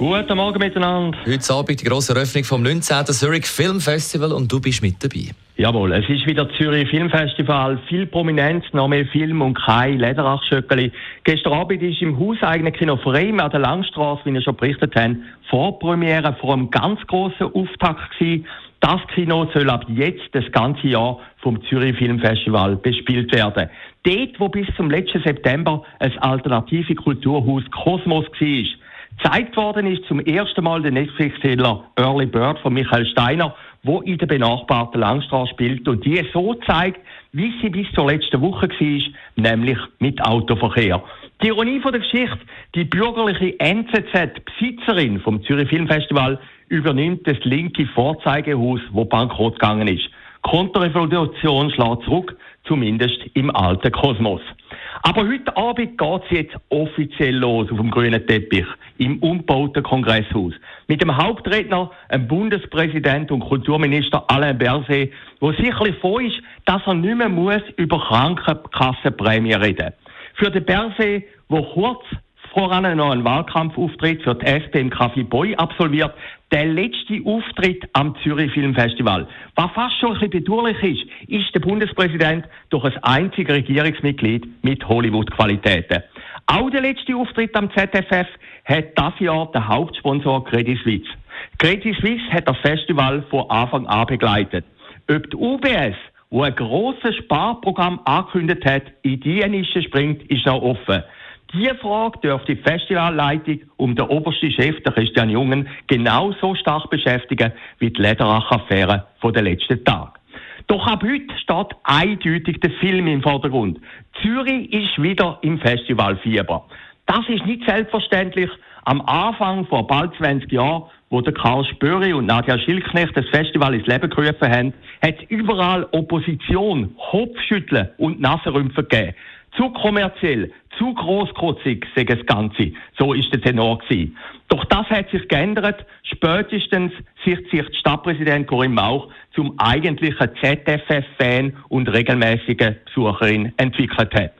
Guten Morgen miteinander. Heute Abend die grosse Eröffnung vom 19. Zurich Film Festival und du bist mit dabei. Jawohl, es ist wieder Zürich Filmfestival. Viel Prominenz, noch mehr Film und kein Lederachschöckeli. Gestern Abend ist im hauseigenen Kino Freim an der Langstrasse, wie wir schon berichtet haben, Vorpremiere vor einem ganz grossen Auftakt gewesen. Das Kino soll ab jetzt das ganze Jahr vom Zürich Filmfestival bespielt werden. Dort, wo bis zum letzten September ein alternative Kulturhaus Kosmos war. Gezeigt worden ist zum ersten Mal der Netflix-Thriller Early Bird von Michael Steiner, wo in der benachbarten Langstraße spielt und die so zeigt, wie sie bis zur letzten Woche war, nämlich mit Autoverkehr. Die Ironie von der Geschichte, die bürgerliche NZZ, Besitzerin vom Zürich Filmfestival, übernimmt das linke Vorzeigehaus, wo bankrott gegangen ist. Konterrevolution schlägt zurück, zumindest im alten Kosmos. Aber heute Abend geht es jetzt offiziell los auf dem grünen Teppich im umgebauten Kongresshaus. Mit dem Hauptredner, dem Bundespräsident und Kulturminister Alain Berset, wo sicherlich froh ist, dass er nicht mehr muss über Krankenkassenprämie reden Für den Berset, wo kurz voran noch einen Wahlkampfauftritt für die SP im Café Boy absolviert, der letzte Auftritt am Zürich Filmfestival. Was fast schon ein bisschen bedauerlich ist, ist der Bundespräsident durch ein einziges Regierungsmitglied mit Hollywood-Qualitäten. Auch der letzte Auftritt am ZFF hat das Jahr der Hauptsponsor Credit Suisse. Credit Suisse hat das Festival von Anfang an begleitet. Ob die UBS, wo ein grosses Sparprogramm angekündigt hat, in die Nische springt, ist noch offen. Diese Frage dürfte die Festivalleitung um den obersten Chef, der Christian Jungen, genauso stark beschäftigen wie die Lederach-Affäre von den letzten Tagen. Doch ab heute steht eindeutig der Film im Vordergrund. Zürich ist wieder im Festivalfieber. Das ist nicht selbstverständlich. Am Anfang vor bald 20 Jahren, wo der Karl Spöri und Nadja Schilknecht das Festival ins Leben gerufen haben, hat es überall Opposition, Kopfschütteln und Nassenrümpfen gegeben. Zu kommerziell, zu großkotzig, sei das Ganze. So ist der Tenor gewesen. Doch das hat sich geändert, spätestens seit sich Stadtpräsident Corinne Mauch zum eigentlichen ZFF-Fan und regelmäßigen Besucherin entwickelt hat.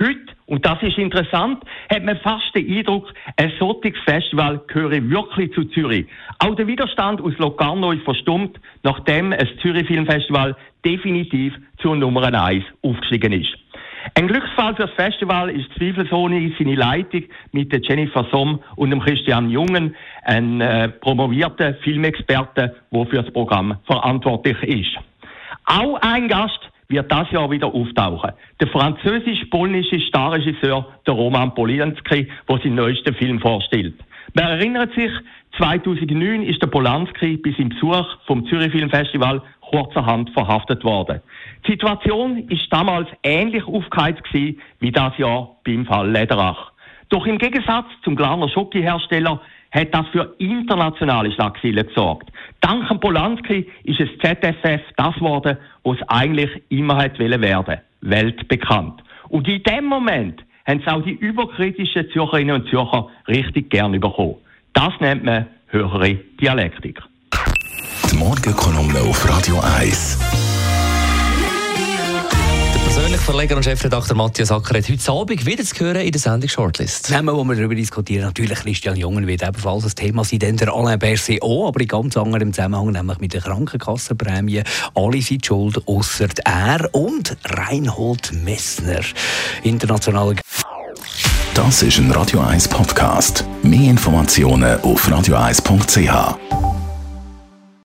Heute, und das ist interessant, hat man fast den Eindruck, ein solches Festival gehöre wirklich zu Zürich. Auch der Widerstand aus Locarno ist verstummt, nachdem ein Zürich Filmfestival definitiv zur Nummer 1 aufgestiegen ist. Ein Glücksfall für das Festival ist zweifelsohne seine Leitung mit der Jennifer Somm und dem Christian Jungen, ein äh, promovierter Filmexperte, der für das Programm verantwortlich ist. Auch ein Gast wird das Jahr wieder auftauchen. Der französisch-polnische Starregisseur der Roman Polianski, der seinen neuesten Film vorstellt. Man erinnert sich, 2009 ist der Polanski bis im Besuch vom Zürich Filmfestival kurzerhand verhaftet worden. Die Situation ist damals ähnlich aufgeheizt gewesen wie das Jahr beim Fall Lederach. Doch im Gegensatz zum Glarner Schokihersteller hat das für internationale Schlagzeilen gesorgt. Dank dem Polanski ist es ZSF das geworden, was es eigentlich immer hat werden weltbekannt. Und in dem Moment haben es auch die überkritischen Zürcherinnen und Zürcher richtig gern bekommen. Das nennt man höhere Dialektik. Morgenkolumne auf Radio 1. Der persönliche Verleger und Chefredakteur Matthias Acker hat heute Abend wieder zu hören in der Sendung Shortlist. Themen, wo wir darüber diskutieren, natürlich Christian Jungen wird ebenfalls ein Thema sein, denn der Alain Berset auch, aber in ganz anderem Zusammenhang, nämlich mit der Krankenkassenprämie. Alle sind schuld, ausser er und Reinhold Messner. Internationale Das ist ein Radio 1 Podcast. Mehr Informationen auf radio1.ch.